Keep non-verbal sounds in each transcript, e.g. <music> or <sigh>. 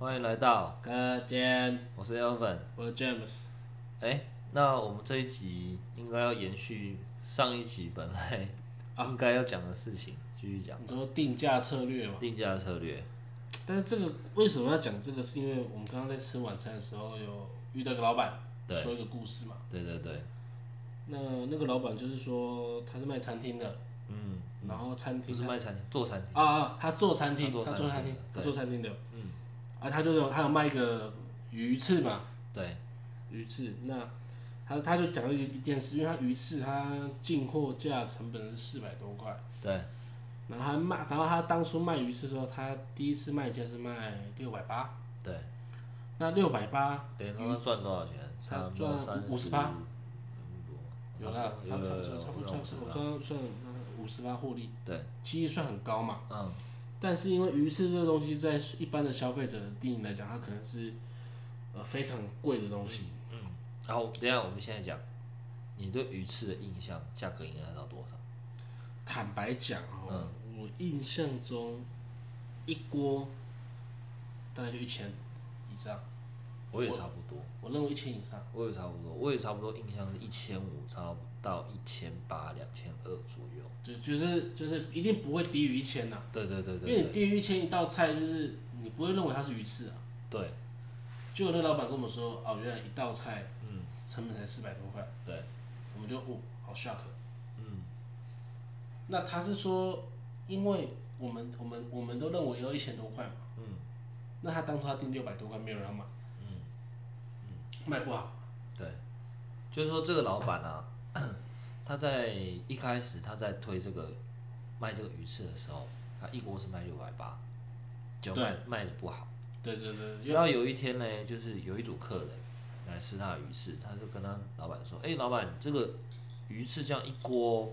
欢迎来到，课间，我是 Elvin。我是 James。哎、那我们这一集应该要延续上一集本来应该要讲的事情，继续讲你说定价策略嘛？定价策略。但是这个为什么要讲这个？是因为我们刚刚在吃晚餐的时候有遇到一个老板对说一个故事嘛。对对对，那那个老板就是说他是卖餐厅的，嗯，然后餐不厅是卖餐厅，做餐厅。啊啊，他做餐厅，他做餐厅，做餐厅的，嗯，啊，他就有他有卖一个鱼翅嘛，对，鱼翅，那他他就讲了一一件事，因为他鱼翅他进货价成本是四百多块，对，然后他卖，然后他当初卖鱼翅的时候，他第一次卖价是卖六百八，对，那六百八等于他赚多少钱？他赚三50%趴有有啦，有有他差不多差不多有算算五十八获利，对，其实算很高嘛。嗯，但是因为鱼翅这个东西，在一般的消费者的定义来讲，它可能是呃非常贵的东西。嗯然后等一下我们现在讲，你对鱼翅的印象，价格应该到多少？坦白讲哦，嗯我印象中一锅大概就一千以上，我也差不多。我认为一千以上。我也差不多，我也差不多，印象是一千五，差不到一千八、两千二左右。就就是就是一定不会低于一千呐，对对对因对因为你低于一千一道菜，就是你不会认为它是鱼翅啊。对。就有那老板跟我们说，哦，原来一道菜，嗯，成本才四百多块，对，我们就哦，好 shock。嗯，那他是说，因为我们我们我们都认为要一千多块嘛，嗯，那他当初他定六百多块，没有人要买，嗯。卖不好，对，就是说这个老板啊，<clears throat> 他在一开始他在推这个卖这个鱼翅的时候，他一锅是卖六百八，就卖卖的不好。对对对，直到有一天呢，就是有一组客人来吃他的鱼翅，他就跟他老板说：“哎、老板，这个鱼翅这样一锅，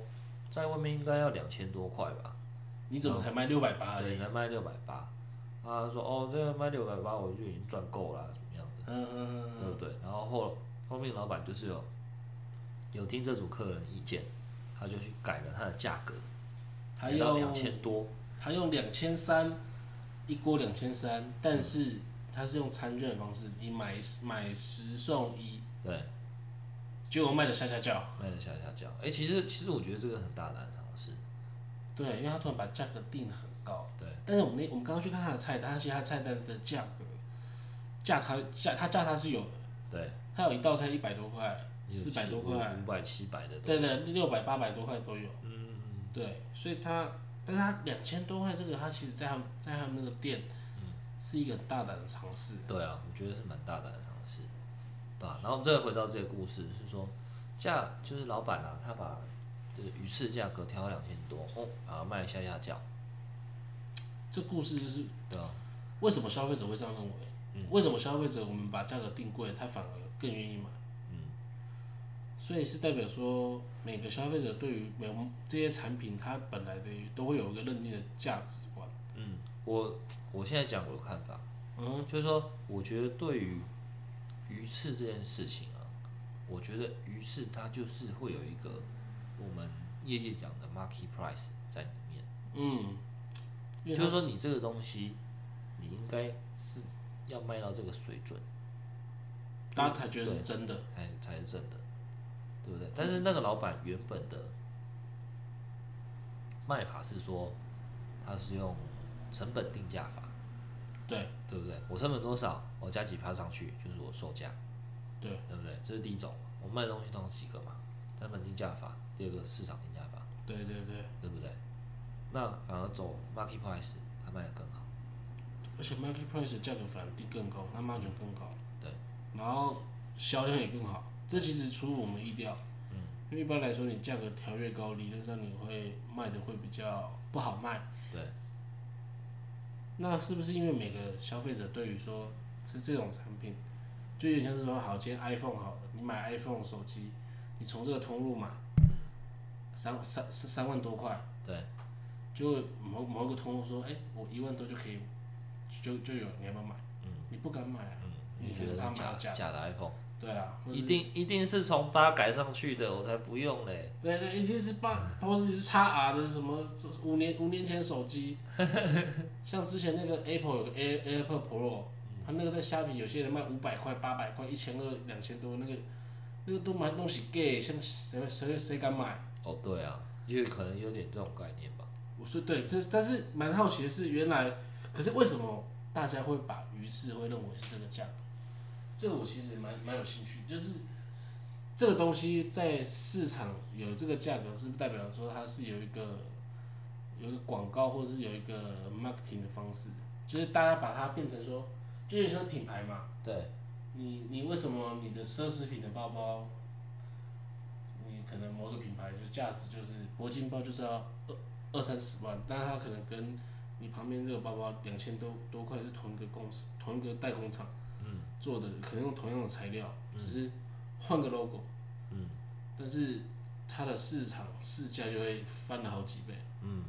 在外面应该要两千多块吧？”你怎么才卖六百八对，才卖六百八。啊，他说哦，这个卖六百八，我就已经赚够了，怎么样的，嗯嗯嗯对不对？然后后后面老板就是有有听这组客人意见，他就去改了他的价格，还改到两千多，他用两千三一锅两千三，但是他是用餐券的方式，你买买十送一，对，结果卖的下下叫。卖的下下叫。哎、其实其实我觉得这个很大胆的尝试，对，因为他突然把价格定得很高。对，但是我们那我们刚刚去看他的菜单，其实他菜单的价格价差价他价差是有的，对，他有一道菜一百多块，四百多块，五百七百的都对对，六百八百多块都有。嗯嗯对，所以他，但是他两千多块这个，他其实在他们在他们那个店，是一个很大胆的尝试。对啊，我觉得是蛮大胆的尝试，对啊，然后再回到这个故事是说，价就是老板啊，他把这个鱼翅价格调到两千多，哦，然后卖下下价，这故事就是对啊，为什么消费者会这样认为？为什么消费者我们把价格定贵，他反而更愿意买？所以是代表说，每个消费者对于每这些产品，它本来的都会有一个认定的价值观。嗯，我我现在讲我的看法，嗯，就是说，我觉得对于鱼翅这件事情啊，我觉得鱼翅它就是会有一个我们业界讲的 market price 在里面。嗯，就是说你这个东西，你应该是要卖到这个水准，大家才觉得是真的。才才是真的，对不对？但是那个老板原本的卖法是说，他是用成本定价法，对对不对？我成本多少，我加几趴上去就是我售价，对，对不对？这是第一种，我卖的东西都有几个嘛，成本定价法，第二个市场定价法，对对对，对不对？那反而走 market price，他卖的更好，而且 market price 价格反而低更高，它 margin 更高。对，然后销量也更好，这其实出乎我们意料。嗯，因为一般来说，你价格调越高，理论上你会卖的会比较不好卖。对，那是不是因为每个消费者对于说是这种产品，就有点像是说，好，今天 iPhone 好了，你买 iPhone 手机，你从这个通路买，三三三三万多块，对，就某某一个通路说，哎、我一万多就可以，就就有，你要不要买？嗯，你不敢买啊，你觉得是假假的 iPhone？对啊，一定一定是从八改上去的，我才不用嘞。对对，一定是八，或是是叉 R 的什么五年五年前手机，<laughs> 像之前那个 Apple 有个 Air AirPod Pro，它那个在虾米，有些人卖五百块、八百块、一千二、两千多，那个那个都买东西给，像谁会谁谁敢买？哦，对啊，因为可能有点这种概念吧。我说对，这但是蛮好奇的是，原来可是为什么大家会把鱼翅会认为是这个价格？这个我其实蛮蛮有兴趣，就是这个东西在市场有这个价格，是不是代表说它是有一个有一个广告或者是有一个 marketing 的方式，就是大家把它变成说，就像品牌嘛。对，你你为什么你的奢侈品的包包，你可能某个品牌就价值就是铂金包就是要二二三十万，但是它可能跟你旁边这个包包两千多多块是同一个公司同一个代工厂做的，可能用同样的材料，只是换个 logo，嗯，但是它的市场市价就会翻了好几倍。嗯，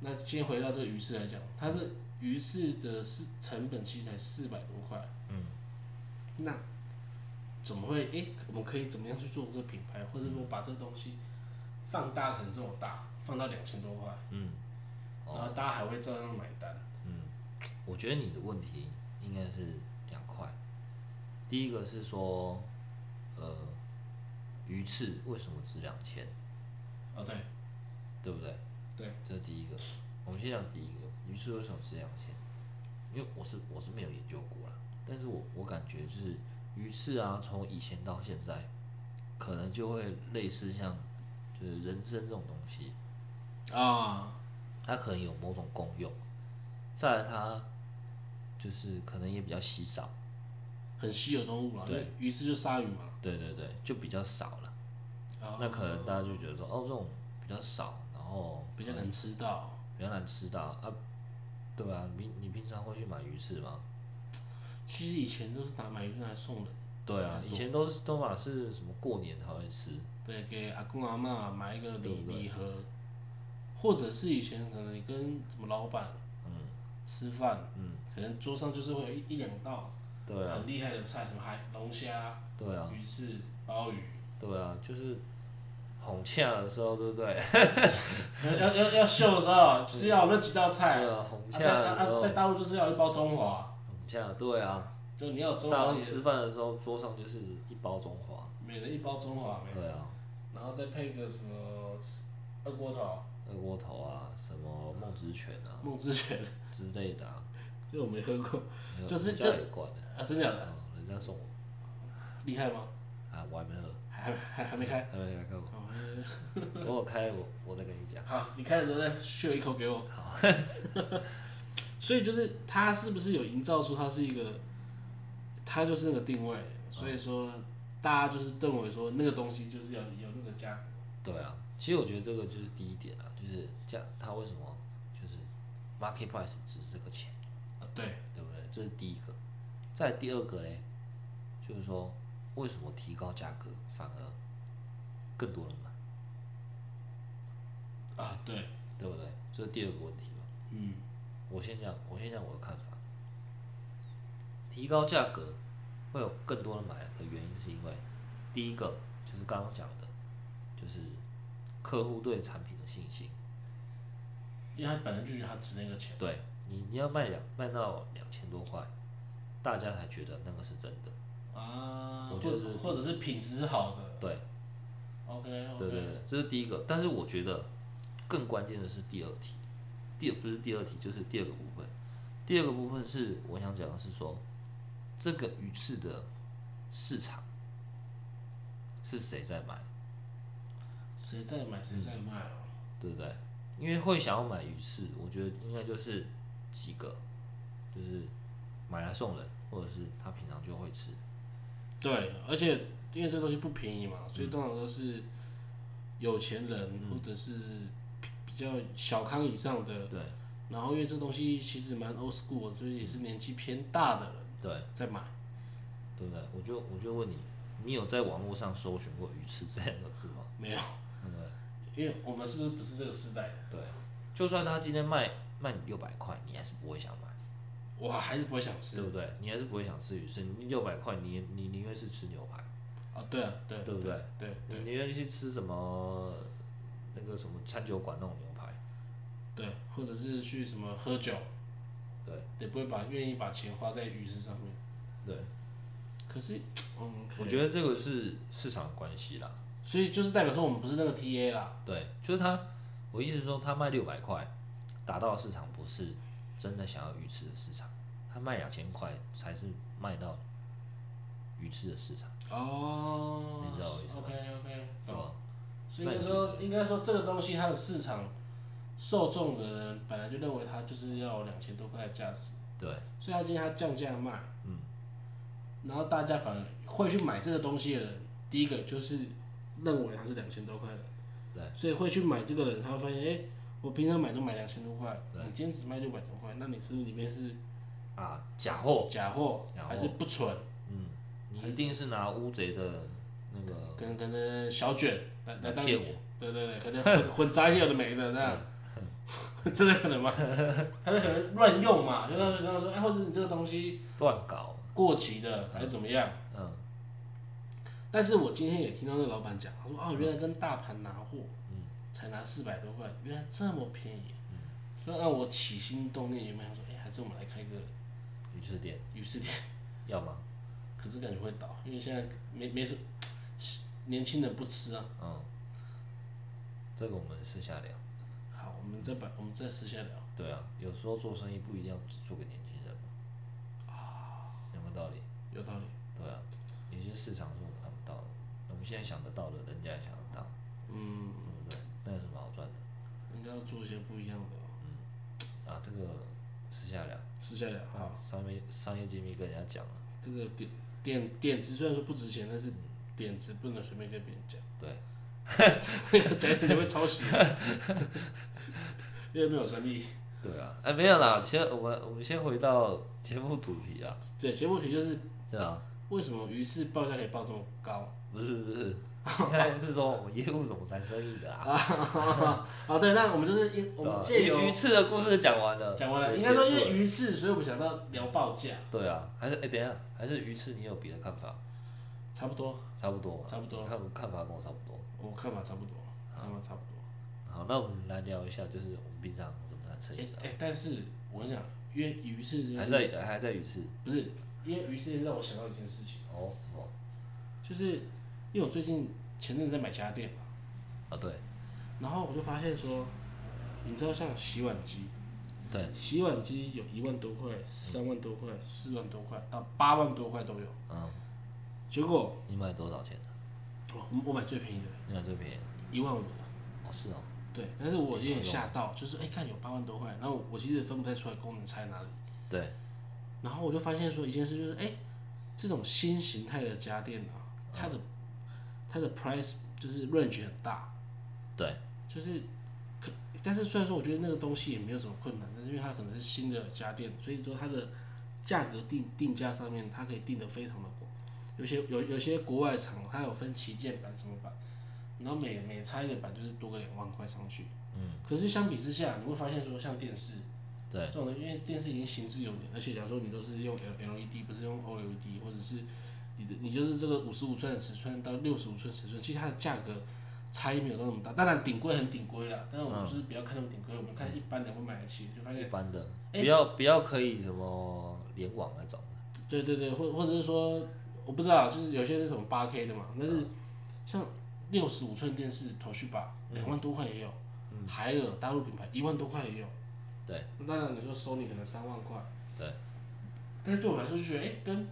那先回到这个鱼翅来讲，它的鱼翅的是成本其实才四百多块。嗯，那怎么会？诶、我们可以怎么样去做这个品牌，或者说把这个东西放大成这么大，放到两千多块，嗯，然后大家还会照样买单。我觉得你的问题应该是。第一个是说，呃，鱼翅为什么值两千，哦，对，对不对？对，这是第一个。我们先讲第一个，鱼翅为什么值两千？因为我是我是没有研究过啦，但是我我感觉就是鱼翅啊，从以前到现在，可能就会类似像就是人参这种东西，啊，它可能有某种功用，再来它就是可能也比较稀少，很稀有动物嘛，对鱼翅就鲨鱼嘛。对对对，就比较少了。啊，那可能大家就觉得说，哦，这种比较少，然后比较难吃到。比较难吃到啊，对啊，你你平常会去买鱼翅吗？其实以前都是拿买鱼翅来送人，对啊，以前都是都嘛是什么过年才会吃，对，给阿公阿妈买一个礼礼盒，或者是以前可能你跟什么老板嗯吃饭，嗯，可能桌上就是会有一一两道对啊。很厉害的菜，什么海龙虾、对啊。鱼翅、鲍鱼，对啊，就是红呛的时候，对不对？<laughs> 要要要要秀的时候，就是要有那几道菜。对啊，红啊，呛在大陆就是要一包中华，红呛，对啊，就你要中华也大陆吃饭的时候桌上就是一包中华，每人一包中华没，对啊，然后再配个什么二锅头、二锅头啊，什么梦之泉啊。梦之泉，之类的啊，这我没喝过就是这啊，真假的嗯，人家送我，厉害吗？啊，我还没喝，还还还没开。还没开过，<laughs> 等我开我我再跟你讲。好，你开的时候再秀一口给我。好。<laughs> 所以就是它是不是有营造出它是一个，它就是那个定位，所以说大家就是认为说那个东西就是要有那个价格。对啊，其实我觉得这个就是第一点啊，就是这样，它为什么就是 market price 值这个钱，啊，对，对不对？这是第一个。再第二个嘞，就是说为什么提高价格反而更多人买，啊，对，对不对？这是第二个问题嘛。嗯，我先讲，我先讲我的看法。提高价格会有更多人买的原因，是因为第一个就是刚刚讲的，就是客户对产品的信心。因为他本来就觉得他值那个钱。对你，你要卖两卖到两千多块，大家才觉得那个是真的。啊，或我觉得或者是品质好的。对，OK 对 OK。对对，这是第一个。但是我觉得更关键的是第二题，第不是第二题，就是第二个部分。第二个部分是我想讲的是说，这个鱼翅的市场是谁在买，谁在买谁在卖哦。对不对？因为会想要买鱼翅，我觉得应该就是几个，就是买来送人，或者是他平常就会吃。对，而且因为这东西不便宜嘛，所以通常都是有钱人、或者是比比较小康以上的。对然后因为这东西其实蛮 old school，所以也是年纪偏大的人对。在买。对不对？我就我就问你，你有在网络上搜寻过鱼翅这两个字吗？没有，对不对？因为我们是不是不是这个时代的？对，就算他今天卖卖你六百块，你还是不会想买，我还是不会想吃对不对？你还是不会想吃鱼翅，你六百块，你你宁愿是吃牛排，啊。对啊，对，对不对？对你宁愿去吃什么那个什么餐酒馆那种牛排，对，或者是去什么喝酒，对，也不会把愿意把钱花在鱼翅上面。对，可是，嗯，我觉得这个是市场关系啦。所以就是代表说我们不是那个 TA 啦。对，就是他，我意思是说，他卖六百块，达到的市场不是真的想要鱼翅的市场，他卖两千块才是卖到鱼翅的市场。哦，你知道我意思吗 OK OK，懂。对吧？所以应该说，应该说这个东西它的市场受众的人本来就认为它就是要两千多块的价值，对，所以他今天他降价卖，嗯，然后大家反而会去买这个东西的人，第一个就是认为它是两千多块的，对，所以会去买这个人，他会发现，哎、我平常买都买两千多块，你今天只卖六百多块，那你是不是里面是啊，假货，假货还是不纯？嗯你一定是拿乌贼的那个可能可能小卷来来当骗我，对对对，可能混混杂一些有的没的这样，<laughs> 真的可能吗？他就可能乱用嘛，就他就说，哎，或者你这个东西乱搞，过期的还是怎么样？嗯，但是我今天也听到那个老板讲，他说哦，原来跟大盘拿货，才拿四百多块，原来这么便宜，所以让我起心动念，有没有想说，哎，还是我们来开个鱼翅店鱼翅店？<laughs> 要吗？<laughs> 可是感觉会倒，因为现在没没什 <tsk> 年轻人不吃啊。嗯，这个我们私下聊。好，我们再把我们再私下聊。对啊，有时候做生意不一定要只做给年轻人嘛。啊，有没有道理？有道理。对啊，有些市场是我们看不到的，我们现在想得到的，人家也想得到，嗯？那有什么好赚的？应该要做一些不一样的哦。啊，这个私下聊。私下聊。啊，商业商业机密跟人家讲了。这个点点点子虽然说不值钱，但是点子不能随便跟别人讲。对，那个讲你会抄袭，<laughs> 因为没有专利。对啊，哎，没有啦，先我们我们先回到节目主题啊。对，节目主题就是对啊，为什么鱼市报价可以报这么高？不是不是，<laughs> 应该是说我们业务怎么谈生意的啊？好，<laughs> 对，那我们就是因我们借由鱼鱼翅的故事讲完了，讲完了，对应该说因为鱼翅，所以我们想到聊报价，对啊，还是哎、等一下，还是鱼翅，你有别的看法？差不多，差不多，差不多你看看法跟我差不多。我看法差不多，看法差不多。好，那我们来聊一下，就是我们平常怎么谈生哎意的，哎，但是我跟你讲，因为鱼市这件还在还在鱼翅。不是，因为鱼翅让我想到一件事情，哦，什么？就是因为我最近前阵子在买家电嘛，啊，对然后我就发现说，你知道像洗碗机，对，洗碗机有一万多块、三万多块、四万多块到八万多块都有。嗯，结果你买多少钱的？我我买最便宜的，你买最便宜的？一万五的。哦，是哦，对，但是我有点吓到，就是哎，看有八万多块，然后我我其实分不太出来功能差在哪里。对，然后我就发现说一件事，就是哎，这种新形态的家电啊，它的它的 price 就是 range 很大，对，就是可，但是虽然说我觉得那个东西也没有什么困难，但是因为它可能是新的家电，所以说它的价格定定价上面，它可以定得非常的广。有些有有些国外厂它有分旗舰版什么版，然后每每拆一个版就是多个两万块上去。嗯。可是相比之下，你会发现说像电视，对这种的，因为电视已经行之有年，而且假如说你都是用 L LED，不是用 OLED，或者是你的你就是这个五十五寸的尺寸到六十五寸尺寸，其实它的价格差异没有到那么大。当然顶规很顶规啦，但是我们就是不要看那么顶规，我们看一般的会买得起，就发现一般的，哎不要不要可以什么联网那种。对对对，或或者是说，我不知道，就是有些是什么八 K 的嘛，但是像六十五寸电视头绪吧，两万多块也有，海尔大陆品牌一万多块也有。对，那当然你说收你可能三万块。对。但是对我来说就觉得，哎、跟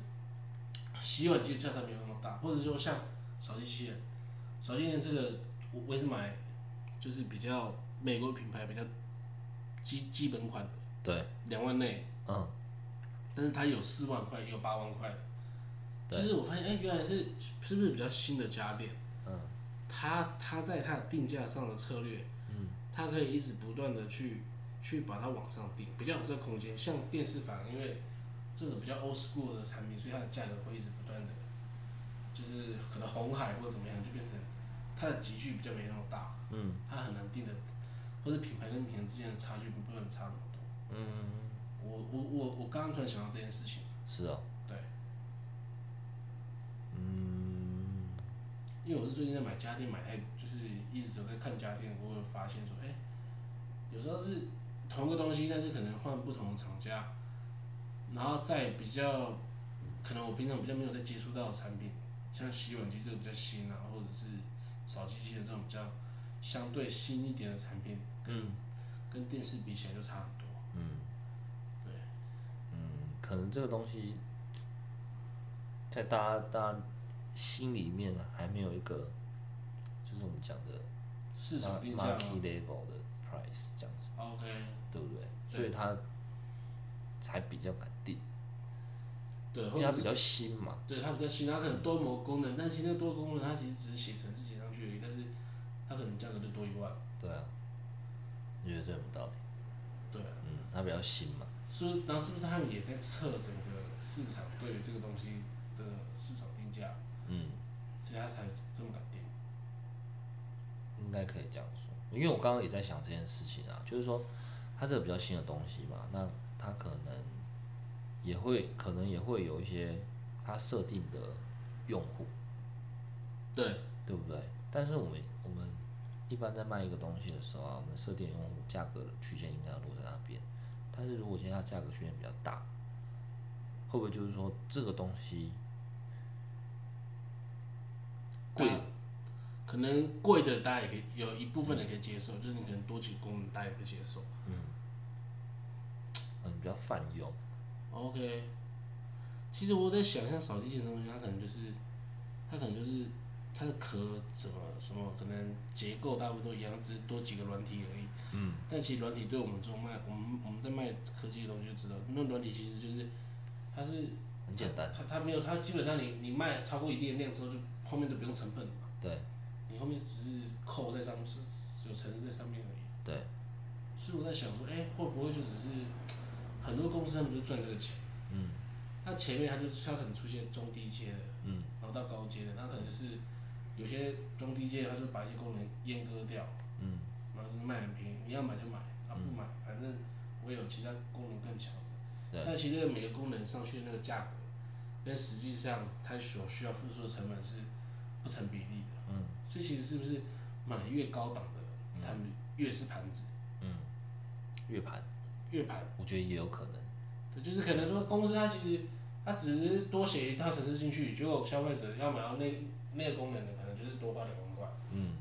洗碗机的价差没有那么大，或者说像扫地机器人，扫地机器人这个我我也是买，就是比较美国品牌比较基基本款的，对，两万内。嗯，但是它有四万块，也有八万块的。对就是我发现，哎、原来是是不是比较新的家电？嗯，它它在它的定价上的策略，嗯，它可以一直不断的去去把它往上定，比较有这个空间。像电视反而因为这种比较 old school 的产品，所以它的价格会一直不断的，就是可能红海或者怎么样，就变成它的集聚比较没那么大，嗯，它很难定的，或者品牌跟品牌之间的差距不会很差那么多。嗯，我我我我刚刚突然想到这件事情。是哦，对，嗯，因为我是最近在买家电，买太就是一直有在看家电，我有发现说，哎、有时候是同一个东西，但是可能换不同的厂家，然后在比较，可能我平常比较没有在接触到的产品，像洗碗机这个比较新啊，或者是扫地机器人这种比较相对新一点的产品，嗯。跟电视比起来就差很多。嗯。对，嗯，可能这个东西在大家大家心里面还没有一个，就是我们讲的市场定价 market level 的 price 这样子，，OK，对不对？对所以它才比较敢定，对，因为它比较新嘛。对它比较新，它可能多模功能，但是其实那个多功能它其实只是写程式写上去而已，但是它可能价格就多一万。对啊，你觉得这有没有道理？对啊，嗯，它比较新嘛。是不是？然后是不是他们也在测整个市场对于这个东西的市场定价，嗯，所以他才这么敢定？应该可以这样说，因为我刚刚也在想这件事情啊，就是说它这个比较新的东西嘛，那它可能也会可能也会有一些它设定的用户，对，对不对？但是我们我们一般在卖一个东西的时候啊，我们设定用户价格的区间应该要落在那边。但是如果现在它价格区间比较大，会不会就是说这个东西贵大可能贵的大家也可以有一部分人可以接受，就是你可能多几个功能大家也可以接受。嗯比较泛用？OK，其实我在想，像扫地机器人这东西，它可能就是，它可能就是它的壳怎么什么，可能结构大部分都一样，只是多几个软体而已。嗯但其实软体对我们这种卖，我们我们在卖科技的东西就知道，那软体其实就是它是很简单。它它没有它基本上你你卖超过一定的量之后，就后面都不用成本了嘛，对你后面只是扣在上面，有程式在上面而已。对，所以我在想说，哎、会不会就只是很多公司他们就赚这个钱？嗯。它前面它就是它可能出现中低阶的，嗯。然后到高阶的，它可能就是有些中低阶，它就把一些功能阉割掉，嗯。然后就卖很便宜，你要买就买，啊不买，反正我有其他功能更强的。对。但其实每个功能上去的那个价格，跟实际上它所需要付出的成本是不成比例的。嗯。所以其实是不是买越高档的，他们越是盘子，嗯，越盘越盘。我觉得也有可能。对，就是可能说公司它其实它只是多写一套程式进去，结果消费者要买到那那个功能的，可能就是多花两万块。嗯，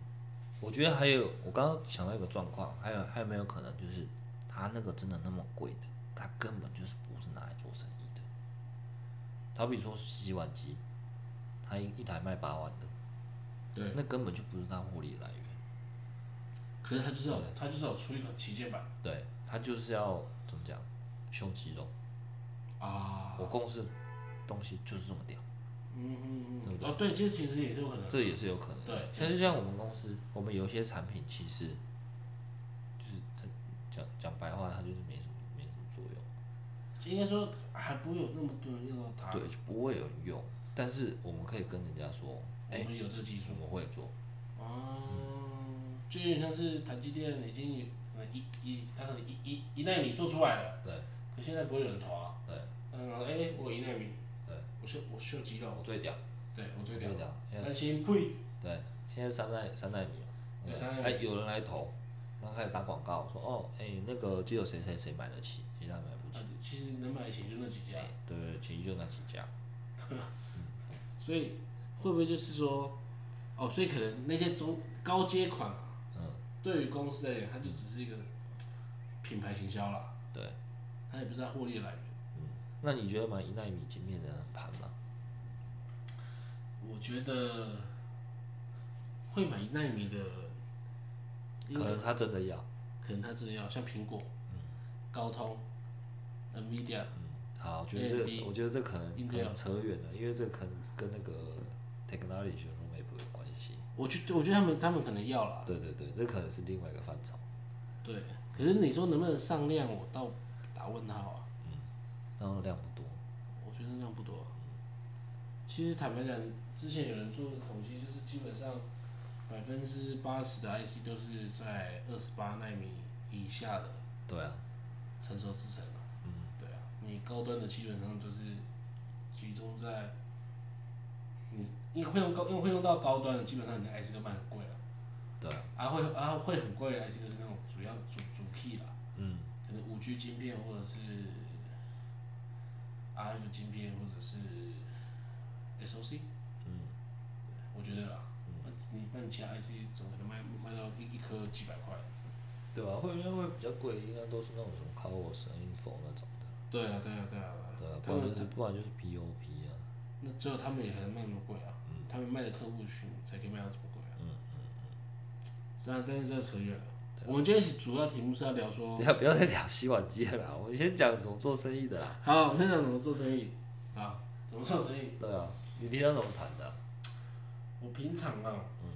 我觉得还有，我刚刚想到一个状况，还有还有没有可能就是它那个真的那么贵的，它根本就是不是拿来做生意的。好比说洗碗机，它一一台卖八万的，对。那根本就不是它获利来源。可是它就是要它就是要出一款旗舰版对，它就是要怎么讲，秀肌肉。啊。我公司东西就是这么屌，嗯嗯嗯。对不哦，对，其实其实也是有可能。这也是有可能的。对像就像我们公司，我们有一些产品其实就是它讲讲白话，它就是没什么没什么作用。应该说还不会有那么多人用到它。对，就不会有人用，但是我们可以跟人家说，哎、我们有这个技术。我们会做，哦，就有点像是台积电已经一一，他可能一一一纳米做出来了，对可现在不会有人投啊。对。嗯，哎，我一纳米。对。我秀我秀肌肉，我最屌，对我最屌最。屌，三星呸。对，现在三代三代米，对三代米哎、有人来投，然后开始打广告，说哦，哎、那个只有谁谁谁买得起，其他买不起，啊，其实能买得起就那几家，对对，其实就那几家，<laughs> 所以会不会就是说，哦，所以可能那些中高阶款对于公司而言，它就只是一个品牌行销啦，对，它也不是它获利的来源。那你觉得买一纳米晶片的盘吗？我觉得会买一纳米的人，可能他真的要，可能他真的要像苹果、高通、NVIDIA，好，我觉得这我觉得这可能可能扯远了，因为这可能跟那个 technology 我觉我觉得他们他们可能要了，对对对，这可能是另外一个范畴。对。可是你说能不能上量，我倒打问号啊。嗯然后量不多，我觉得量不多。其实坦白讲，之前有人做统计，就是基本上百分之八十的 IC 都是在二十八纳米以下的对啊，成熟制程嘛。嗯。对啊，你高端的基本上就是集中在你因为会用高，因为会用到高端的，基本上你的 IC 都卖很贵了。对。啊，啊会啊会很贵的 IC 都是那种主要主主 key 啦，嗯，可能五 G 晶片或者是 RF 晶片或者是 SOC，嗯，我觉得啦，那你那你其他 IC 总可能卖卖到一一颗几百块。对吧、会因为会比较贵，应该都是那种什么 Cowos、Info 那种的，对啊，对啊，对啊，对啊，不然就是不然就是 POP 啊，那只有他们也还能卖那么贵啊，他们卖的客户群才可以卖到这么贵啊。嗯嗯嗯。当然，但是这个扯远了。我们今天主要题目是要聊说不，要不要再聊洗碗机了啦，我们先讲怎么做生意的啦。好，我们先讲怎么做生意啊，怎么做生意。对啊，你平常怎么谈的啊、我平常啊，嗯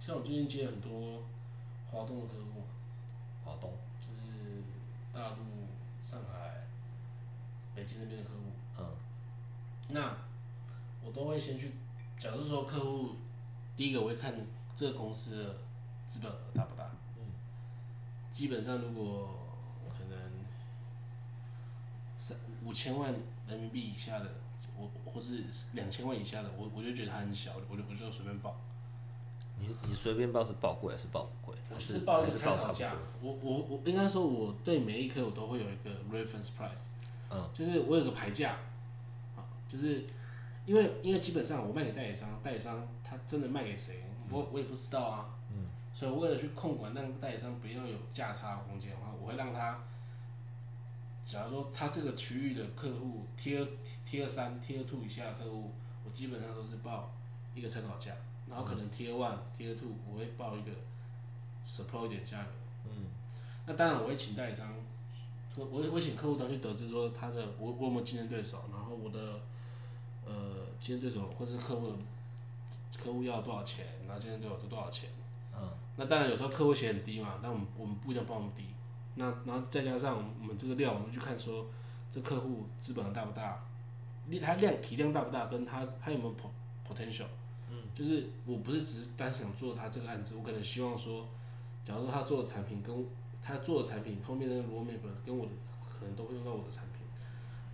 像我最近接了很多华东的客户，华东，就是大陆、上海、北京那边的客户。嗯那我都会先去，假如说客户第一个我会看这个公司的资本额大不大。基本上如果可能三五千万人民币以下的，我或是两千万以下的，我我就觉得它很小，我就我就随便报。你你随便报是报贵还是报不贵？我是报一个参考价？，我我我应该说我对每一颗我都会有一个 reference price，嗯，就是我有个牌价，啊，就是因为因为基本上我卖给代理商，代理商他真的卖给谁，我我也不知道啊，嗯，所以为了去控管让代理商不要有价差空间的话，我会让他，假如说他这个区域的客户 Tier Tier 三 Tier two 以下的客户，我基本上都是报一个参考价，然后可能 Tier one Tier two 我会报一个 support 一点价格。嗯，那当然我会请代理商，我我会我会请客户端去得知说他的我我有没有竞争对手，然后我的呃竞争对手或是客户的客户要多少钱，然后竞争对手都多少钱。嗯。那当然有时候客户写很低嘛，但我们我们不一定要报那么低。那然后再加上我们这个料，我们去看说这客户资本大不大，他量体量大不大，跟他他有没有 po- potential。嗯。就是我不是只是单想做他这个案子，我可能希望说。假如说他做的产品跟他做的产品后面的 roadmap 跟我的可能都会用到我的产品，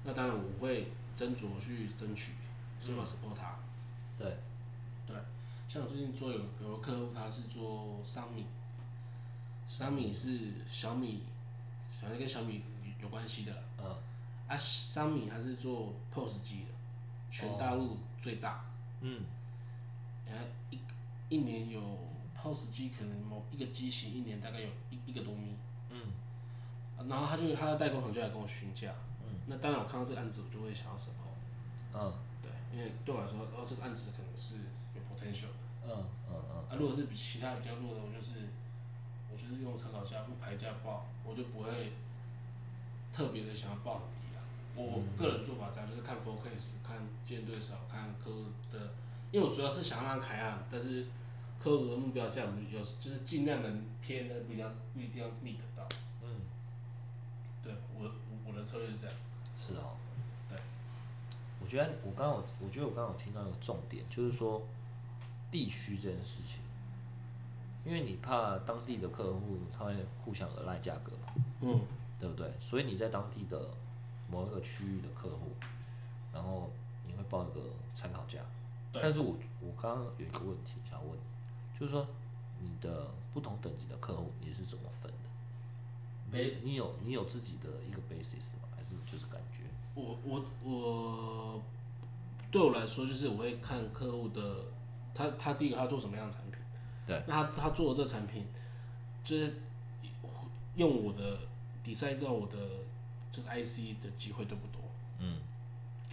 那当然我会斟酌去争取，希望 support 他。对，对，像我最近做有有个客户他是做商米，商米是小米，反正跟小米有有关系的啦。嗯，啊，商米他是做 POS 机的，全大陆最大。嗯，然后一一年有 POS 机，可能某一个机型一年大概有一一个多米。嗯啊。然后他就他的代工厂就来跟我询价。嗯。那当然，我看到这个案子，我就会想要 support。嗯对，因为对我来说，哦，这个案子可能是有 potential 的。嗯嗯嗯，啊，如果是比其他比较弱的，我就是我就是用参考价、不排价报，我就不会特别的想要报很低啊。我我个人做法这样，就是看 focus，看竞争对手，看客户的，因为我主要是想让他开案，但是客户的目标价，我们有就是尽量能偏的，不一定要不一定要 meet 到。嗯，对我我我的策略是这样。是哦。对。我觉得我刚刚有，我觉得我刚刚有听到一个重点，就是说地区这件事情，因为你怕当地的客户他会互相讹赖价格嘛，嗯。对不对？所以你在当地的某一个区域的客户，然后你会报一个参考价。但是我我刚刚有一个问题想要问你，就是说你的不同等级的客户你是怎么分的？没你你有你有自己的一个 basis 吗？还是就是感觉？我我我对我来说，就是我会看客户的他他第一个他做什么样的产品，对，那他他做的这产品，就是用我的 design 到我的这个 IC 的机会多不多？嗯，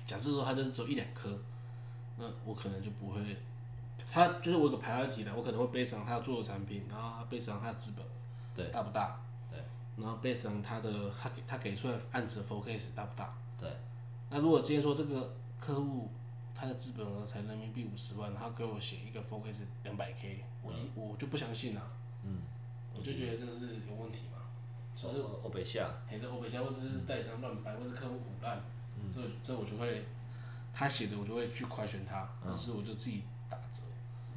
假设说他就是只有一两颗，那我可能就不会，他就是我有个排 r 题的，我可能会背上他做的产品，然后他背上他的资本对大不大？对，然后背上他的他给他给出来案子的 focus 大不大？对，那如果今天说这个客户他的资本额才人民币五十万，他给我写一个 focus 两百 K，我一我就不相信了、嗯，我就觉得这是有问题嘛，就是我我北下，嘿，这欧北下或者是代理商乱掰，或者是客户胡乱，这这我就会他写的我就会去快选他，或者是我就自己打折。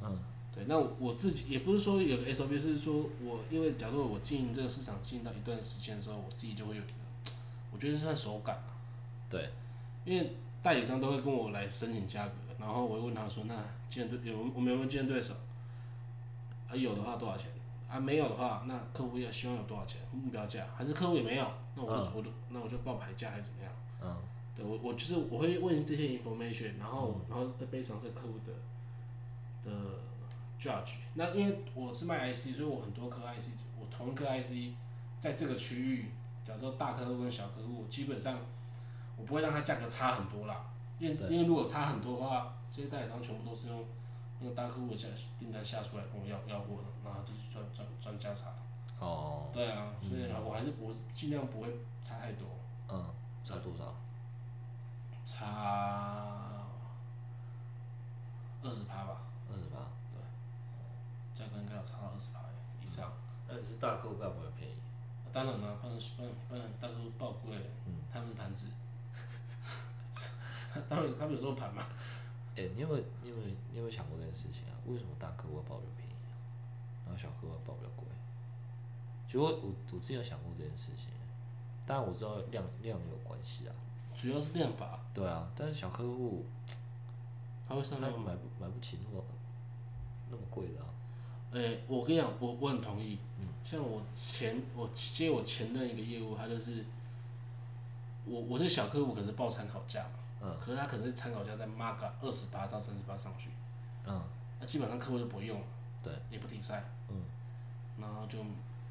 嗯，对，那我自己也不是说有个 SOP，是说我因为假如我经营这个市场经营到一段时间的时候，我自己就会有一个，我觉得是算手感啊。对，因为代理商都会跟我来申请价格，然后我会问他说：“那竞争对有我们有没有竞争对手？啊，有的话多少钱？啊，没有的话，那客户要希望有多少钱目标价？还是客户也没有？那我就、我就那我就报牌价还是怎么样？嗯，对我我就是我会问这些 information，然后、然后再背上这客户的的 judge。那因为我是卖 IC，所以我很多颗 IC，我同一颗 IC 在这个区域，假如说大客户跟小客户，基本上我不会让它价格差很多啦。因为因为如果差很多的话，这些代理商全部都是用那个大客户的下订单下出来跟我要要货的，然后就是赚赚赚价差。哦，对啊，所以我还是我尽量不会差太多，嗯，差多少？差二十趴吧，二十八。价格应该有差到二十趴以上。那你是大客户要不要便宜？当然啦，不然不然不然大客户爆贵，他们是盘子，<laughs> 他们他们有这么盘吗？哎、你有没有你有没有你有没有想过这件事情啊？为什么大客户要报比较便宜啊，然后小客户要报比较贵？其实我我我之前有想过这件事情，当然我知道量量也有关系啊，主要是量吧，对啊，但是小客户他会上他量？买不买不起那么那么贵的啊，诶、我跟你讲，我我很同意。像我前我接我前任一个业务，他就是我我是小客户，可是报参考价嘛，嗯，可是他可能是参考价在 mark 二十八到三十八上去，嗯，那基本上客户就不用了，对，也不比赛，嗯，然后就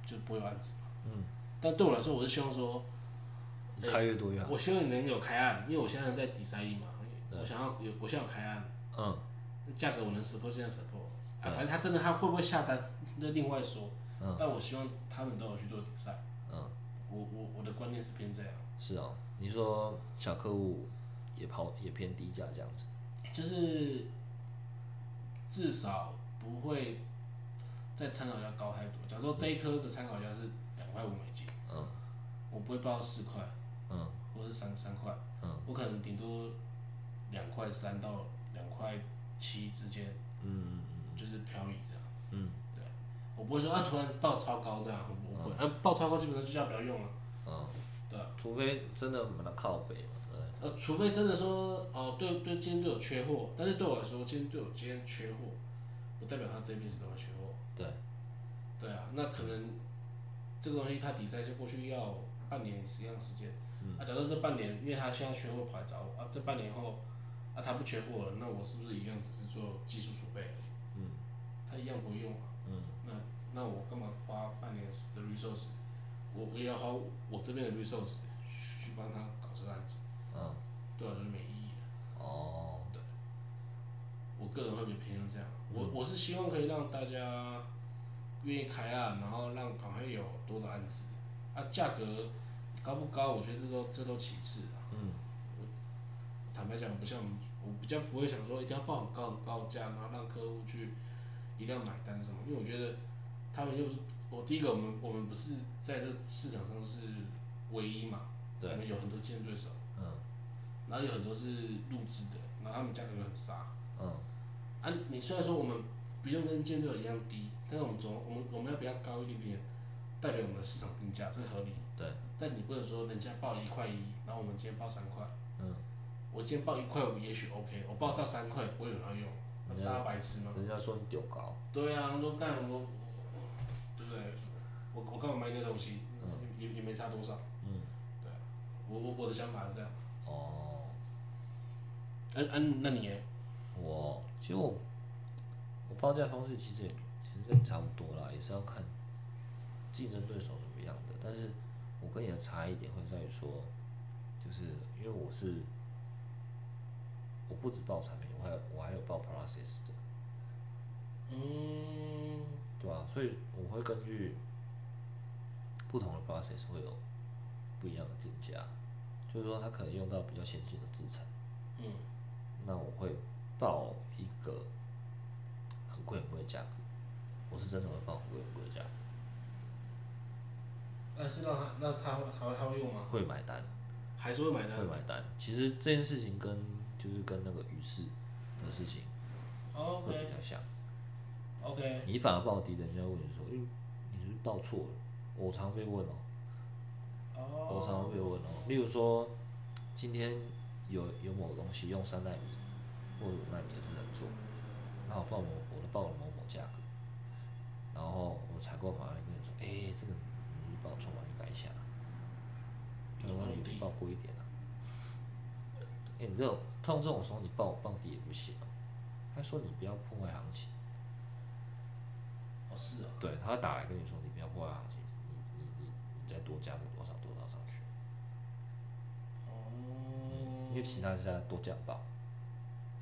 就不会有案子嘛，嗯，但对我来说，我是希望说，你开越多越好，我希望你能有开案，因为我现在在底赛嘛，我想要有我想要开案，嗯，价格我能 support 现在 support，啊，反正他真的他会不会下单，那另外说，嗯。但我希望他们都有去做比赛，嗯，我我我的观念是偏这样，是哦，你说小客户也跑也偏低价这样子，就是至少不会在参考价高太多。假如说这一颗的参考价是两块五美金，嗯，我不会报到四块，嗯，或者是三三块，嗯，我可能顶多两块三到两块七之间，嗯就是漂移这样。嗯，对，我不会说啊突然爆超高这样，我不会，啊爆超高基本上就叫不要用了，嗯，对啊。除非真的把它靠北嘛，对，呃，除非真的说，哦，对对，今天队有缺货，但是对我来说，今天队友今天缺货，不代表他这辈子都会缺货。对，对啊，那可能这个东西他比赛就过去要半年实际上时间。嗯。啊，假如这半年，因为他现在缺货跑来找我，啊，这半年后，啊，他不缺货了，那我是不是一样只是做技术储备？嗯。他一样不会用啊。嗯。那那我干嘛花半年的 resource？我我也要花我这边的 resource 去帮他搞这个案子。嗯，对啊，就是没意义啊。哦，对我个人会比较偏向这样，我我是希望可以让大家愿意开案，然后让赶快有多的案子，啊，价格高不高，我觉得这都这都其次啊。嗯。我坦白讲，不像我比较不会想说一定要报很高很高价，然后让客户去一定要买单什么，因为我觉得他们又是我第一个，我们我们不是在这市场上是唯一嘛，对我们有很多竞争对手，嗯，然后有很多是录制的，然后他们价格又很杀。嗯，啊，你虽然说我们不用跟竞争者一样低，但是我们总我们我们要比较高一点点，代表我们的市场定价，这合理。对。但你不能说人家报一块一，然后我们今天报三块。嗯。我今天报一块五也许 OK，我报到三块不会有人要用，大家白痴吗？人家说你丢高，对啊，他说干我，我对不对？我我干嘛买那东西？也也没差多少。嗯。对啊，我我我的想法是这样。哦，嗯、啊、嗯、那你耶？我其实我我报价方式其实也其实跟你差不多啦，也是要看竞争对手怎么样的。但是我跟你的差异点会在于说，就是因为我是我不止报产品，我还有我还有报 process 的，嗯，对吧、所以我会根据不同的 process 会有不一样的定价，就是说它可能用到比较先进的制程，嗯，那我会报一个很贵很贵的价格，我是真的会报很贵很贵的价格，但是让他那他会还会他会用吗？会买单，还是会买单会？买单。其实这件事情跟就是跟那个鱼市的事情会比较像，OK，你反而报低，人家问你说，因为你是不是报错了？我常被问哦、我常被问哦、例如说，今天有有某个东西用三纳米或者五纳米的制程做，然后我报某我都报了某某价格，然后我采购反而跟你说，哎、这个你报错了，你改一下。他说那你报贵一点啊。哎、你这种通这种时候你报报底也不行啊。他说你不要破坏行情，哦是啊，对，他会打来跟你说你不要破坏行情，你你你你再多加个多少多少上去，哦，因为其他家都这样报。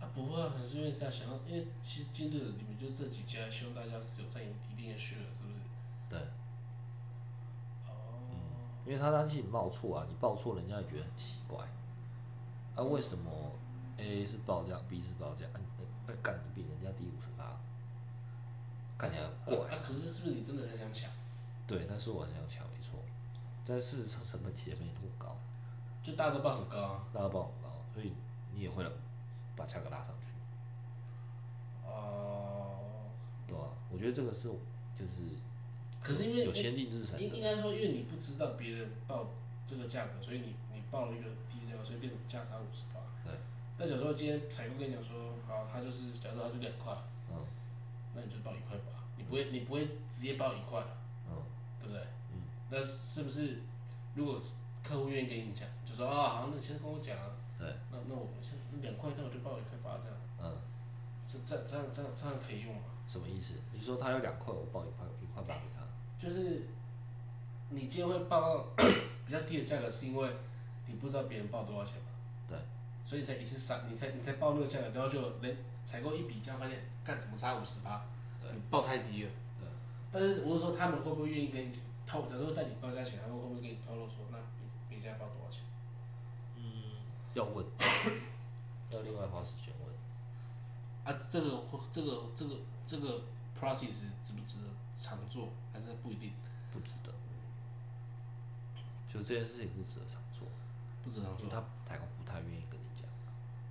啊不会啊，可能是因为在想要，因为其实今日你们就这几家，希望大家是有占一定的 share，是不是？对，哦，因为他担心你报错啊，你报错人家也觉得很奇怪。啊，为什么 A 是报价，B 是报这样？啊，你那干你比人家低五十八，看起来很怪。啊，可是是不是你真的很想抢？对，但是我很想抢，没错。但事实上成本其实没那么高，就大家都报很高啊。大家报很高，所以你也会把价格拉上去，哦，对吧、我觉得这个是就是可是因为有先进制程的，应应该说，因为你不知道别人报这个价格，所以你你报了一个低的价格，所以变成价差五十八。对。但假如说今天采购跟你讲说，好，他就是，假如说他就两块，嗯那你就报一块八，你不会你不会直接报一块，嗯对不对？嗯。那是不是如果客户愿意跟你讲，就说啊，好，那你先跟我讲啊，对，那那我先两块，那我就报一块八这样，嗯，这这这样这样这样可以用吗？什么意思？你说他要两块，我报一块一块八给他，就是你今天会报到 <coughs> 比较低的价格，是因为你不知道别人报多少钱嘛？对。所以你才一次三，你才你才报那个价格，然后就人采购一比价，发现干怎么差五十八？对你报太低了。对。但是我是说，他们会不会愿意跟你讲透？假如说在你报价前，他们会不会跟你透露说，那别别家报多少钱？嗯要问，<coughs> 要另外花时间问。啊，这个或这个这个这个 process 值不值得常做，还是不一定，不值得。就这件事情不值得常做，不值得常做因为。他采购不太愿意跟你讲。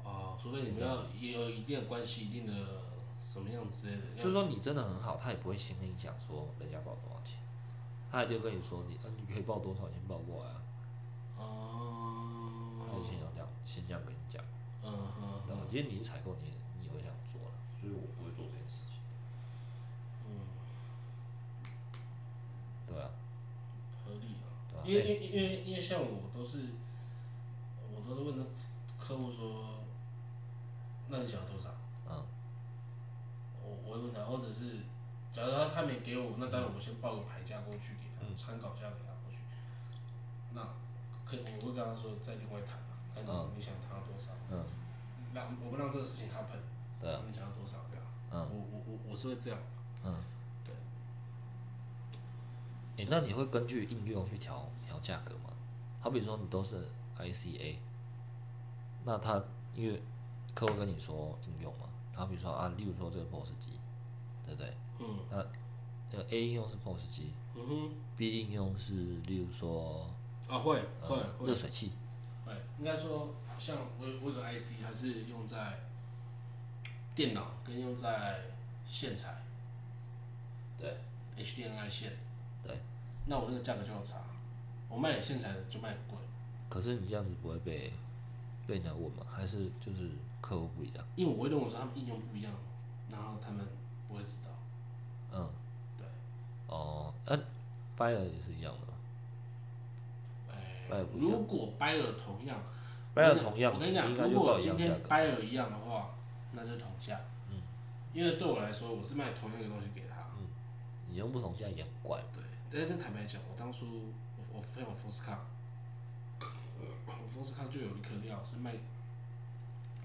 哦，除非你们要也有一定的关系，一定的什么样之类的。就是说你真的很好，他也不会先跟你讲说人家报多少钱，他一定跟你说你，啊你可以报多少钱报过来啊，他会哦，先这样先这样跟你讲。嗯哼对吧？今天你是采购，你你也会这样做了，所以我不会做这件事情。嗯对啊，合理啊。对啊。因为哎因为因为因为像我都是，我都是问那客户说，那你想要多少？嗯。我我会问他，或者是，假如他他没给我，那当然我先报个牌价过去给他，嗯参考价给他过去。那可以我会跟他说再另外谈嘛，看你、嗯你想谈到多少，嗯让我不让这个事情 happen，对啊，你想要多少这样。嗯我我我我是会这样。嗯。对。诶、那你会根据应用去调调价格吗？好比说你都是 ICA，那他因为客户跟你说应用嘛，然后比如说啊，例如说这个 POS 机，对不对？嗯那呃，A 应用是 POS 机嗯哼。，B 应用是例如说啊会会热水器，对，应该说，像我我有个 IC，还是用在电脑跟用在线材对，HDMI 线。对。那我那个价格就要差，我卖线材的就卖很贵，可是你这样子不会被被人家问吗？还是就是客户不一样？因为我会认为说他们应用不一样，然后他们不会知道。嗯，对。哦，那、啊、buyer 也是一样的吗哎如果 buyer 同样，buyer 同样，我跟你讲，如果今天 buyer 一样的话，那就是同价。嗯。因为对我来说，我是卖同样的东西给他。嗯你用不同价也很怪。对，但是坦白讲，我当初我我非常福斯卡，我福斯卡就有一颗料是卖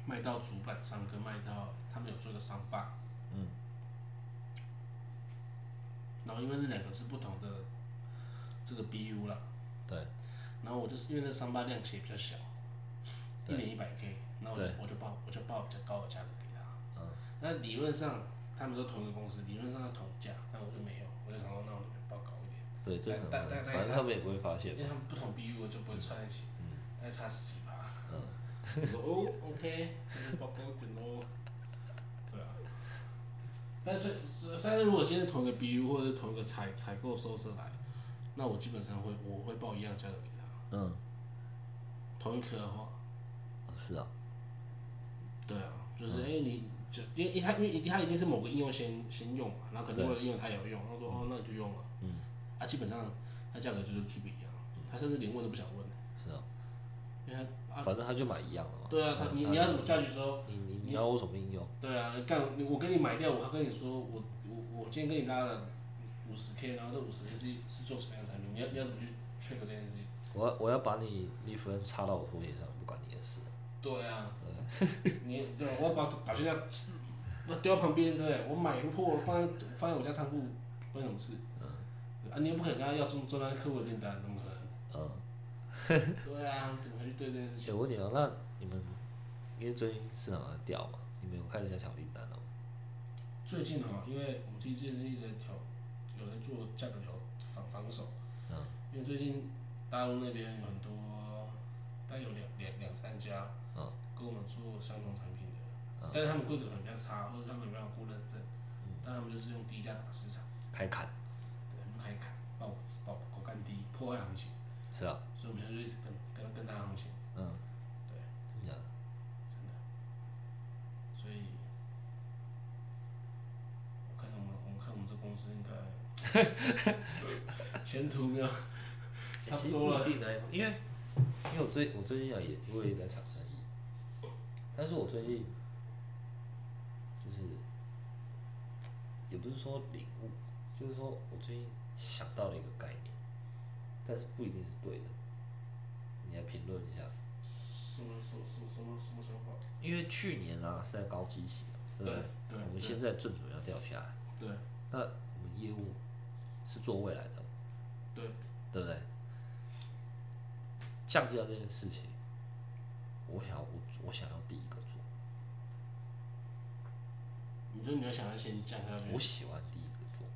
卖到主板上，跟卖到他们有做一个商霸，嗯，然后因为那两个是不同的这个 BU 啦，对，然后我就是因为那商霸量写比较小，一年一百 K，然后我就我就报我就报比较高的价格给他，嗯，那理论上他们都同一个公司，理论上要同价，但我就没有，我就想说那我就报高一点。对，但但但反正他们也不会发现。因为他们不同 BU 我就不会串在一起，嗯。大概差十几我说哦，OK，那就报高一点喽。对啊。但是，但是如果今天同一个 BU 或者是同一个采采购收摄来，那我基本上会我会报一样价格给他。嗯，同一颗的话，是啊，对啊，嗯就是哎、你就因为因为他因为他一定是某个应用先先用嘛，然后肯定会有应用他也要用，他说哦那你就用了。嗯。啊，基本上他价格就是 keep 一样，他甚至连问都不想问。是啊。因为他啊，反正他就买一样的嘛。对啊，他你你要怎么 judge 说，你你你要我什么应用？对啊，干我跟你买掉，我还跟你说我我我今天跟你拉了五十 K，然后这五十 K 是是做什么样的产品？你要你要怎么去 check 这件事情？我我要把你利分插到我拖鞋上，不管你的事。对啊，<laughs> 你对，我要把导线架不丢到旁边，对不对？我买个货放在放在我家仓库，关你什么事？啊，你又不可能跟他要中中单客户的订单。<laughs> 对啊，怎么会去对这件事情？我问你哦，那你们因为最近市场在掉嘛，你们有开始在抢订单了吗？最近哦，因为我们最近是一直在调，有在做价格调防防守。嗯。因为最近大陆那边有很多，大概有两两两三家，嗯，跟我们做相同产品的，嗯但是他们规格可能比较差，或者他们没有过认证，嗯但他们就是用低价打市场，开砍。对，不开砍，爆爆口干低，破坏行情，是啊。所以我们现在就一直跟跟跟大行情，嗯。对。真的假的？真的。所以，我看我们我们看我们这公司应该前途没有 <laughs> 差不多了。因为因为我最我最近啊也我也在厂生意，但是我最近就是也不是说领悟，就是说我最近想到了一个概念，但是不一定是对的，你来评论一下。什么什么什么什么什么想法？因为去年啊是在高基期嘛，对不对？我们现在正准要掉下来，对。那我们业务是做未来的，对，对不对？降价这件事情，我想要我我想要第一个做，你这你要想要先降下去。我喜欢第一个做，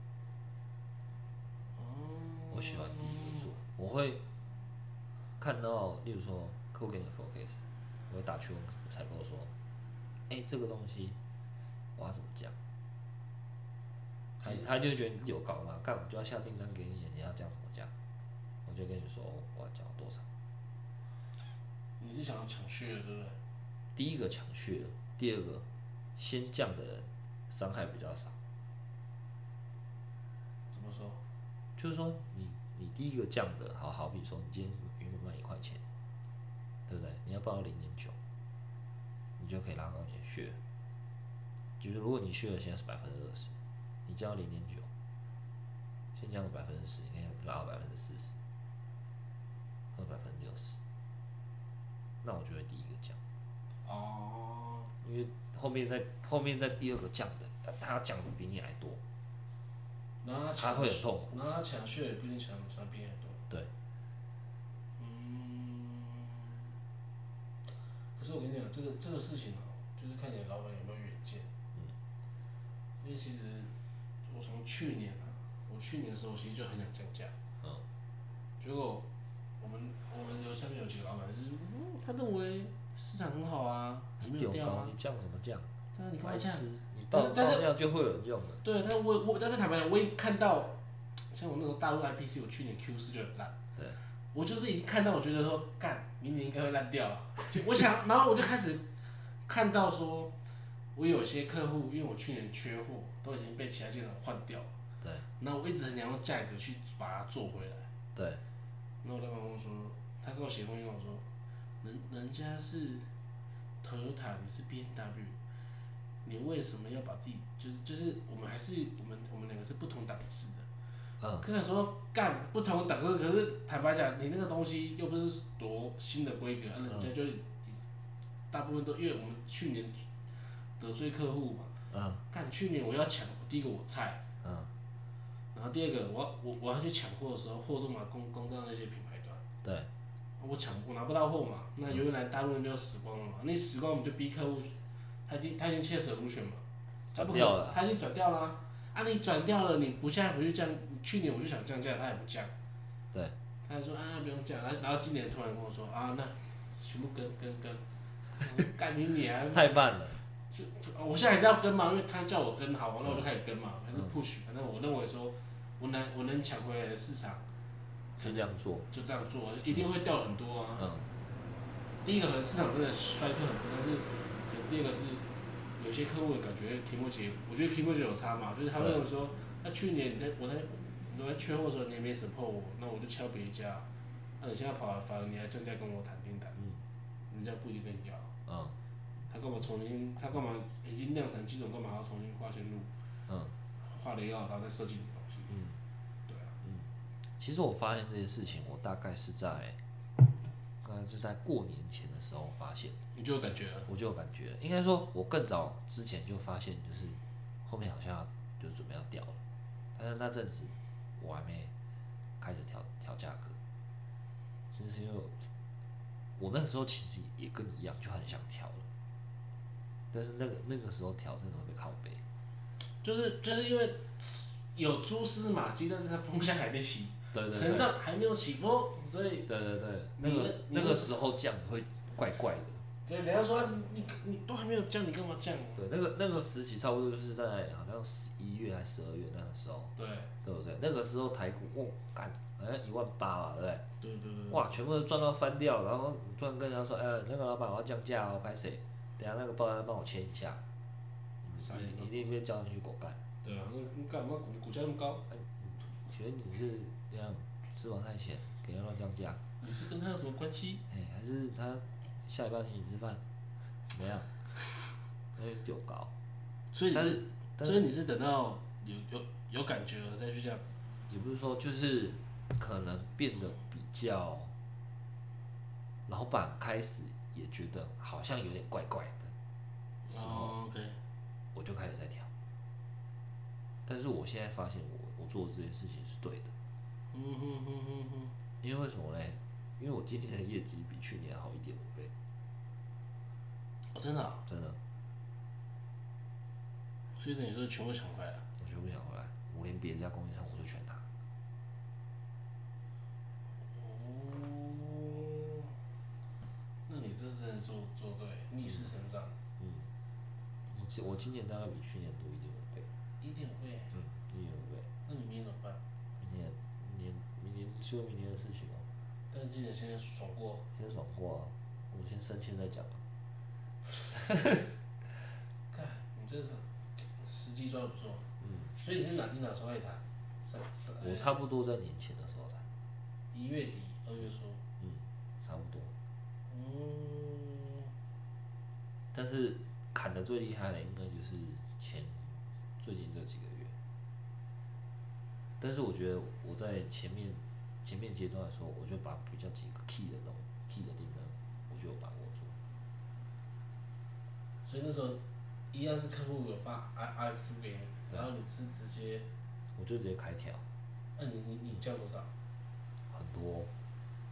我喜欢第一个。做，我会看到，例如说客户给你的 focus，我会打去问采购说，哎、这个东西我要怎么降？他他就觉得你有搞嘛，干我就要下订单给你，你要降什么讲？我就跟你说我要降多少。你是想要抢血的，对不对？第一个抢血，第二个先降的人伤害比较少。怎么说？就是说你你第一个降的，好好比说你今天原本卖一块钱，对不对？你要报到零点九，你就可以拉高你的血。就是如果你血的现在是百分之二十，你降到零点九，先降个百分之十，你可以拉到百分之四十，或者百分之六十。那我就会第一个降。哦，因为后面在后面在第二个降的，他降的比你还多，然后他他抢会很痛苦。然后他抢血也不一定抢抢得比你多。对，嗯，可是我跟你讲，这个这个事情哦，就是看你的老板有没有远见。嗯。因为其实我从去年啊，我去年的时候其实就很想降价。嗯。结果我们我们有下面有几个老板就是，嗯，他认为市场很好啊，还没有掉啊。你降什么降？对啊，你干嘛降？但是但是就会有人用了。对，但我我但是坦白讲，我一看到，像我那时候大陆 IPC，我去年 Q 四就很烂。对。我就是已经看到，我觉得说，干，明年应该会烂掉。就我想，然后我就开始看到说，我有些客户，因为我去年缺货，都已经被其他店长换掉了。对。然后我一直很想用价格去把它做回来。对。然后我老板跟我说，他跟我写封信跟我说，人人家是 Toyota，你是 B N W，你为什么要把自己就是就是我们还是我们我们两个是不同档次的。嗯。可能说干不同档次，可是坦白讲，你那个东西又不是多新的规格，啊人家就大部分都因为我们去年得罪客户嘛。嗯。干去年我要抢，第一个我菜。嗯。然后第二个，我我我要去抢货的时候，货都拿供供到那些品牌端。对。我抢我拿不到货嘛，那原来大陆那边就死光了嘛，那死光我们就逼客户，他已经他已经切舍入选嘛，他不掉了。他已经转掉了啊，啊你转掉了，你不现在回去降，去年我就想降价，他也不降。对。他还说啊不用降，然后然后今年突然跟我说啊那全部跟跟跟，<laughs> 干你娘！太慢了。就就我现在还是要跟嘛，因为他叫我跟好，那我就开始跟嘛，还是 push，反正我认为说，我能我能抢回来的市场，就这样做。就这样做，一定会掉很多啊。嗯。第一个可能市场真的衰退很多，但是可能第二个是有些客户的感觉 m o j 我觉得 m o j 有差嘛，就是他们认为说，那去年你在我在你在缺货的时候你也没 support 我，那我就敲别家，那你现在跑来反而你还降价跟我谈订单，嗯家不一定跟你要。嗯他干嘛重新？他干嘛已经量产机种，干嘛要重新画线路？嗯画雷奥，然后再设计东西？嗯。对啊，嗯其实我发现这些事情，我大概是在，大概是在过年前的时候发现，你就有感觉了。我就有感觉了。应该说，我更早之前就发现，就是后面好像就准备要掉了，但是那阵子我还没开始调调价格，就是因为我那个时候其实也跟你一样，就很想调了，但是那个那个时候调真的会被拷贝。就是就是因为有蛛丝马迹，但是它风向还没起，对上还没有起风，所以对对对，那个那个时候降会怪怪的。对人家说你你你都还没有降，你干嘛降？对，那个那个时期差不多就是在好像十一月还是十二月那个时候，对对不对？那个时候台股哦，干好像一万八吧，对不对？对对对。哇，全部都赚到翻掉，然后突然跟人家说，哎、那个老板我要降价哦，拍谁？等下那个保安帮我签一下，一定一定被叫进去狗干。对啊，那你干嘛股股价那么高？哎请问你是这样吃饱太闲，给他乱降价？你是跟他有什么关系？哎、还是他下礼拜请你吃饭？怎么样？他就丢高。所以你是，但所以你是等到有有有感觉了再去这样。也不是说就是可能变得比较，老板开始也觉得好像有点怪怪的，哦，OK。我就开始在调。但是我现在发现我我做的这件事情是对的，嗯哼哼哼哼。因为为什么嘞？因为我今年的业绩比去年好一点五倍，哦，真的啊、真的，所以等于说全部抢回来了。我全部抢回来，我连别家供应商我都全拿。哦。那你这真的做做对，逆势成长，我今我今年大概比去年多一点五倍，一点五倍。嗯，一点五倍。那你明年怎么办？明年明年的事情哦、但是今年先爽过，先爽过啊，我先升迁再讲啊。看你这个时机抓的不错。嗯。所以你是哪你哪时候开始谈？上上我差不多在年前的时候谈，一月底二月初。嗯，差不多。嗯。但是砍的最厉害的应该就是前最近这几个月。但是我觉得我在前面前面阶段的时候，我就把比较几个 key 的那种 key 的订单，我就有把握住。所以那时候一样是客户有发 I I F Q 给你，然后你是直接，我就直接开条，那你你你叫多少？很多。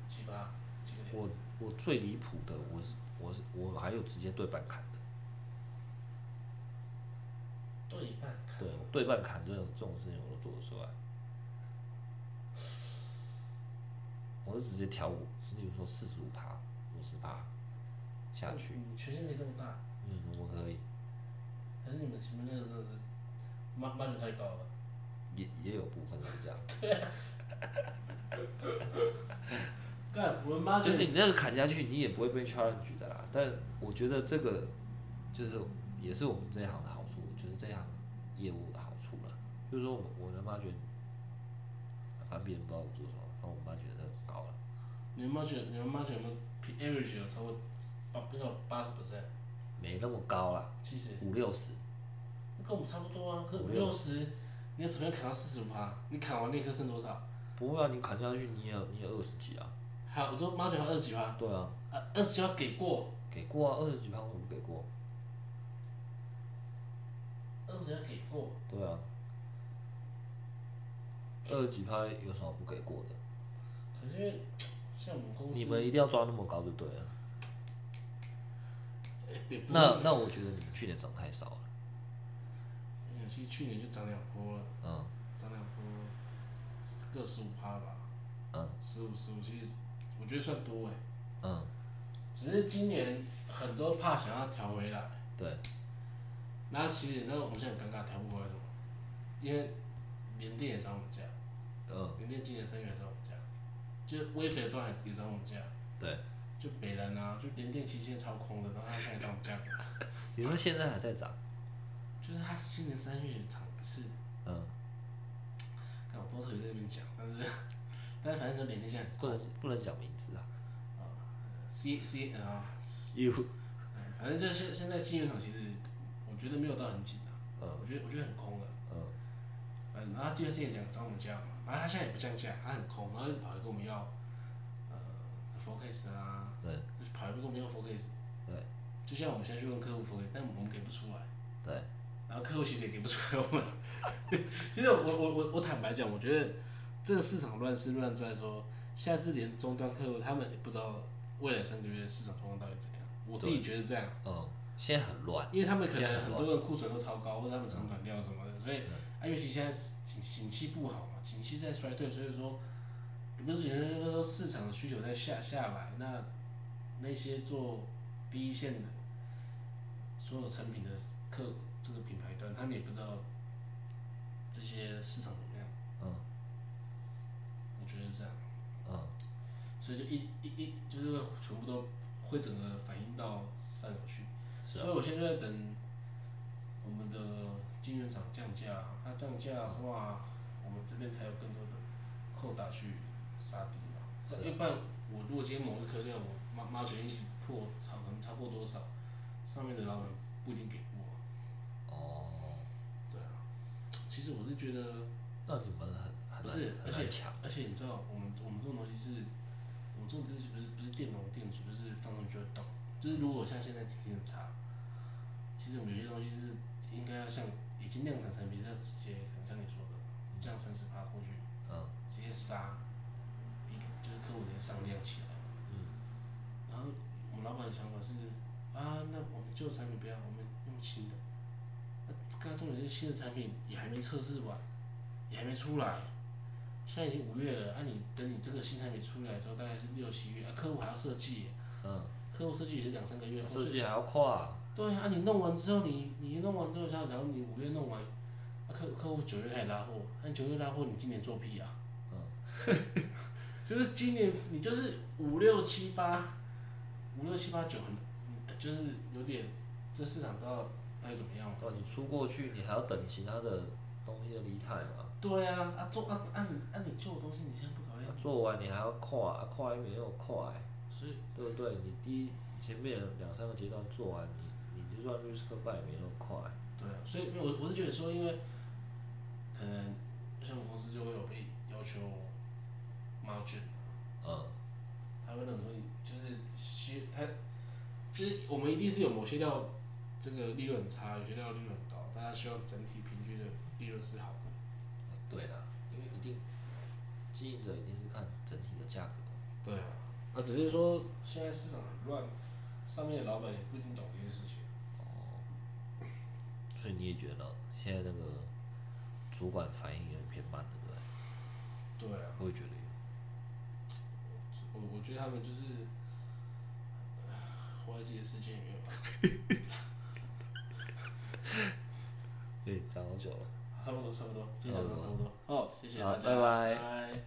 七八几个点？我我最离谱的，我是我是我还有直接对半砍的，对半砍。对对半砍这种这种事情我都做得出来。我就直接调五，例如说四十五趴、五十趴下去，你权限可以这么大？嗯，我可以，还是你们前面那个真的是 mar margin 太高了？也也有部分是这样，<laughs> 干，我们 margin 就是你那个砍下去，你也不会被 challenge 的啦。但我觉得这个就是也是我们这一行的好处，就是这一行业务的好处了。就是说我们我的 margin，反正别人不知道我做什么，反正我很高了。你们 margin 你们没有 P average 有超过八不到八十 percent？没那么高啦，其实五六十，跟我们差不多啊，可是五五六六十，你要怎么样砍到四十五趴？你砍完那颗剩多少？不会啊，你砍下去你也有你也二十几啊，还有我说 margin 还有二十几趴，对啊，啊，二十几趴给过，给过啊，二十几趴我们给过，二十几趴给过，对啊，二十几趴有什么不给过的？可是因为像我们公司，你们一定要抓那么高就对了。那那我觉得你们去年涨太少了，嗯其实去年就涨两波了，嗯。涨两波，各十五趴吧，嗯。十五十五，其实我觉得算多哎，嗯，只是今年很多怕想要调回来，对，那其实那我们现在很尴尬，调不回来什么？因为联电也涨我们价，嗯。联电今年三月也涨就是微肥端也涨我们价，对，就北人啊，就连电期现在超空的，然后它现在涨我们价。格，<laughs> 你说现在还在涨，就是它今年三月也涨一次，嗯，看我不知道在那边讲，但是但是反正就连电现在不能不能讲名字啊，C C 啊。有，哎反正就是现现在金源场其实我觉得没有到很紧啊，嗯。我觉得我觉得很空的。嗯。反正然后他之前之前讲涨我们价嘛，然后他现在也不降价，他很空，然后一直跑来跟我们要呃 focus 啊，对就是跑来跟我们要 focus，对就像我们现在去问客户 focus，但我们给不出来，对，然后客户其实也给不出来我们。<laughs> 其实我我我我坦白讲，我觉得这个市场乱是乱在说，现在是连终端客户他们也不知道未来三个月市场状况到底怎样。我自己觉得这样，嗯，现在很乱，因为他们可能很多人库存都超高，或者他们长短料什么的，所以啊，尤其现在景景气不好嘛，景气在衰退，所以说，不是有人说市场的需求在下下来，那那些做第一线的所有成品的客这个品牌端，他们也不知道这些市场怎么样，嗯。我觉得是这样，嗯。所以就一一一就是全部都会整个反映到上游去。是啊。所以我现在在等我们的晶圆厂降价，它降价的话，我们这边才有更多的扣打去杀敌嘛。是啊要不然我如果今天某一颗料我妈妈决定一直破超能超过多少，上面的老板不一定给过。哦，对啊，其实我是觉得那你们很很不是，而且，而且你知道，我们我们这种东西是，我们这种东西不是不是电容电阻，就是放上去就会动。就是如果像现在经济很差，其实我们有些东西是应该要像已经量产产品是要直接，可能像你说的降三十趴过去，嗯直接杀，比就是客户直接上量起来。嗯然后我们老板的想法是啊，那我们旧的产品不要，我们用新的。那刚才重点是新的产品也还没测试完，也还没出来，现在已经五月了，啊你等你这个新产品出来之后，大概是六七月，啊客户还要设计，嗯，客户设计也是两三个月。设计还要跨，对啊，你弄完之后，你你弄完之后，像假如你五月弄完，啊客客户九月开始拉货，那你九月拉货，你今年做屁啊？嗯，<laughs> 就是今年你就是五六七八，五六七八九很，就是有点这市场不知道到底怎么样嘛。对，你出过去，你还要等其他的东西的离态嘛，对啊，啊做啊啊你啊你做的东西你现在不搞要做完你还要跨，啊跨也没有快，所以对不对？你第一前面两三个阶段做完，就算律师科办也没那么快，对啊，所以我我是觉得说，因为可能像我们公司就会有被要求 margin，嗯。他会认为就是希他就是我们一定是有某些料这个利润差，有些料利润高，大家希望整体平均的利润是好的。对啦，因为一定经营者一定是看整体的价格，对啊，那只是说现在市场很乱，上面的老板也不一定懂这些事情。所以你也觉得现在那个主管反应有点偏慢，对不对？对啊，我也觉得有。我我觉得他们就是唉活在自己的世界里面吧。对，<laughs> 讲好久了。差不多，差不多，今天讲到差不多。好，谢谢好大家，拜拜拜。